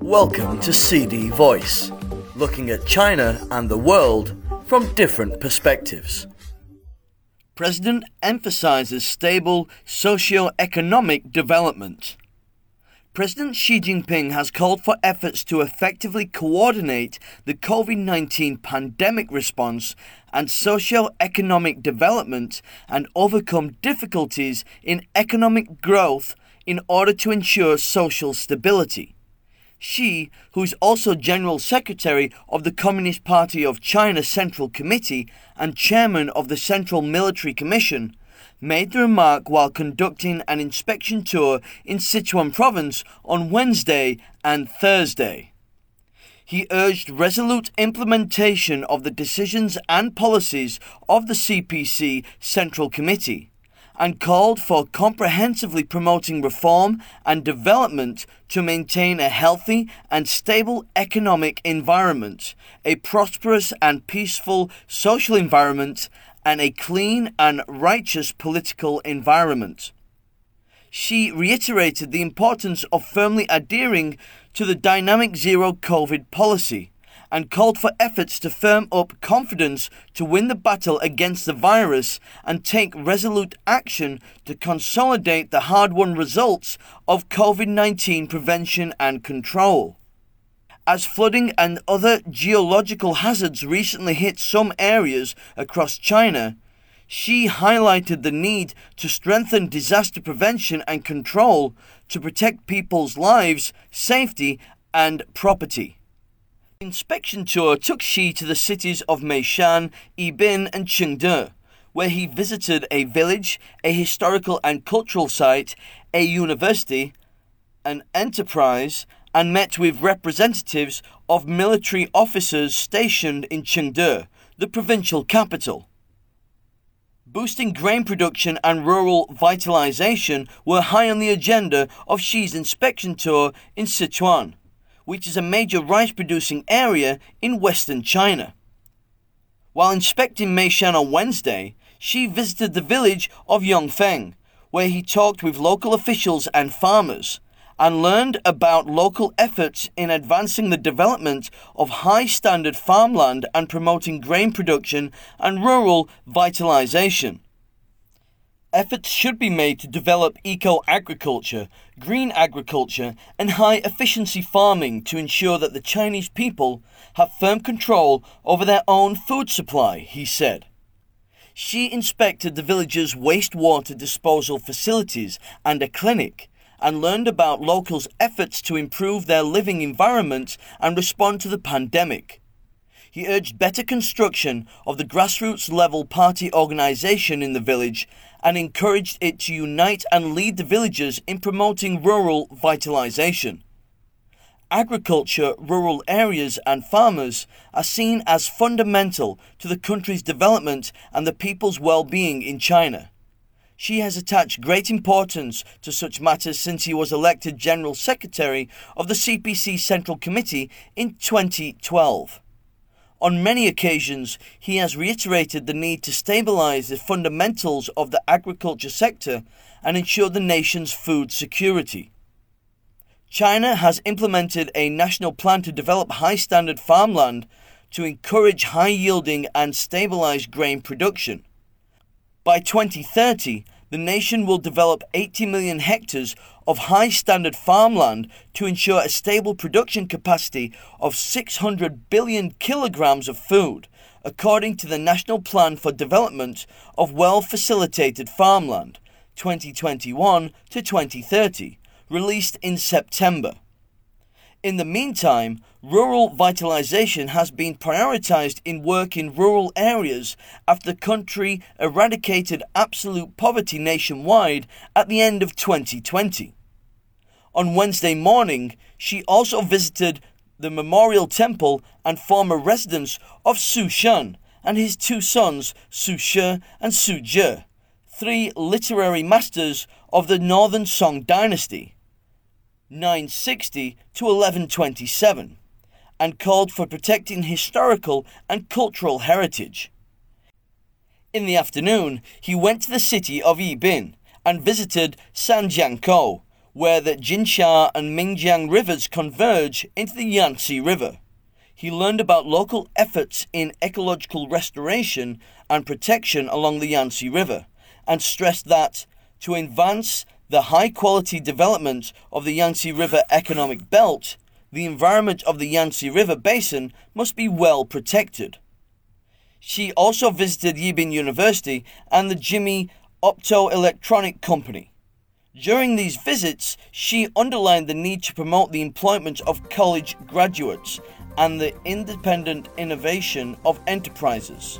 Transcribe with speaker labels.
Speaker 1: Welcome to CD Voice, looking at China and the world from different perspectives. President emphasizes stable socio-economic development. President Xi Jinping has called for efforts to effectively coordinate the COVID 19 pandemic response and socio-economic development and overcome difficulties in economic growth in order to ensure social stability. Xi, who is also General Secretary of the Communist Party of China Central Committee and Chairman of the Central Military Commission, made the remark while conducting an inspection tour in Sichuan province on Wednesday and Thursday. He urged resolute implementation of the decisions and policies of the CPC Central Committee and called for comprehensively promoting reform and development to maintain a healthy and stable economic environment, a prosperous and peaceful social environment, and a clean and righteous political environment. Xi reiterated the importance of firmly adhering to the dynamic zero COVID policy and called for efforts to firm up confidence to win the battle against the virus and take resolute action to consolidate the hard won results of COVID 19 prevention and control. As flooding and other geological hazards recently hit some areas across China, Xi highlighted the need to strengthen disaster prevention and control to protect people's lives, safety, and property. Inspection tour took Xi to the cities of Meishan, Yibin, and Chengdu, where he visited a village, a historical and cultural site, a university, an enterprise, and met with representatives of military officers stationed in Chengdu, the provincial capital. Boosting grain production and rural vitalization were high on the agenda of Xi's inspection tour in Sichuan, which is a major rice producing area in western China. While inspecting Meishan on Wednesday, Xi visited the village of Yongfeng, where he talked with local officials and farmers and learned about local efforts in advancing the development of high standard farmland and promoting grain production and rural vitalization. Efforts should be made to develop eco agriculture, green agriculture, and high efficiency farming to ensure that the Chinese people have firm control over their own food supply, he said. Xi inspected the village's wastewater disposal facilities and a clinic and learned about locals' efforts to improve their living environment and respond to the pandemic. He urged better construction of the grassroots level party organization in the village and encouraged it to unite and lead the villagers in promoting rural vitalization. Agriculture, rural areas, and farmers are seen as fundamental to the country's development and the people's well being in China. Xi has attached great importance to such matters since he was elected General Secretary of the CPC Central Committee in 2012. On many occasions, he has reiterated the need to stabilize the fundamentals of the agriculture sector and ensure the nation's food security. China has implemented a national plan to develop high standard farmland to encourage high yielding and stabilize grain production. By 2030, the nation will develop 80 million hectares of high standard farmland to ensure a stable production capacity of 600 billion kilograms of food, according to the National Plan for Development of Well Facilitated Farmland 2021 to 2030, released in September. In the meantime, rural vitalization has been prioritized in work in rural areas after the country eradicated absolute poverty nationwide at the end of 2020. On Wednesday morning, Xi also visited the memorial temple and former residence of Su Xun and his two sons, Su Shi and Su Zhe, three literary masters of the Northern Song dynasty. 960 to 1127 and called for protecting historical and cultural heritage. In the afternoon, he went to the city of Yibin and visited Sanjiangkou, where the Jinsha and Minjiang rivers converge into the Yangtze River. He learned about local efforts in ecological restoration and protection along the Yangtze River and stressed that to advance the high quality development of the Yangtze River economic belt, the environment of the Yangtze River basin must be well protected. Xi also visited Yibin University and the Jimi Optoelectronic Company. During these visits, Xi underlined the need to promote the employment of college graduates and the independent innovation of enterprises.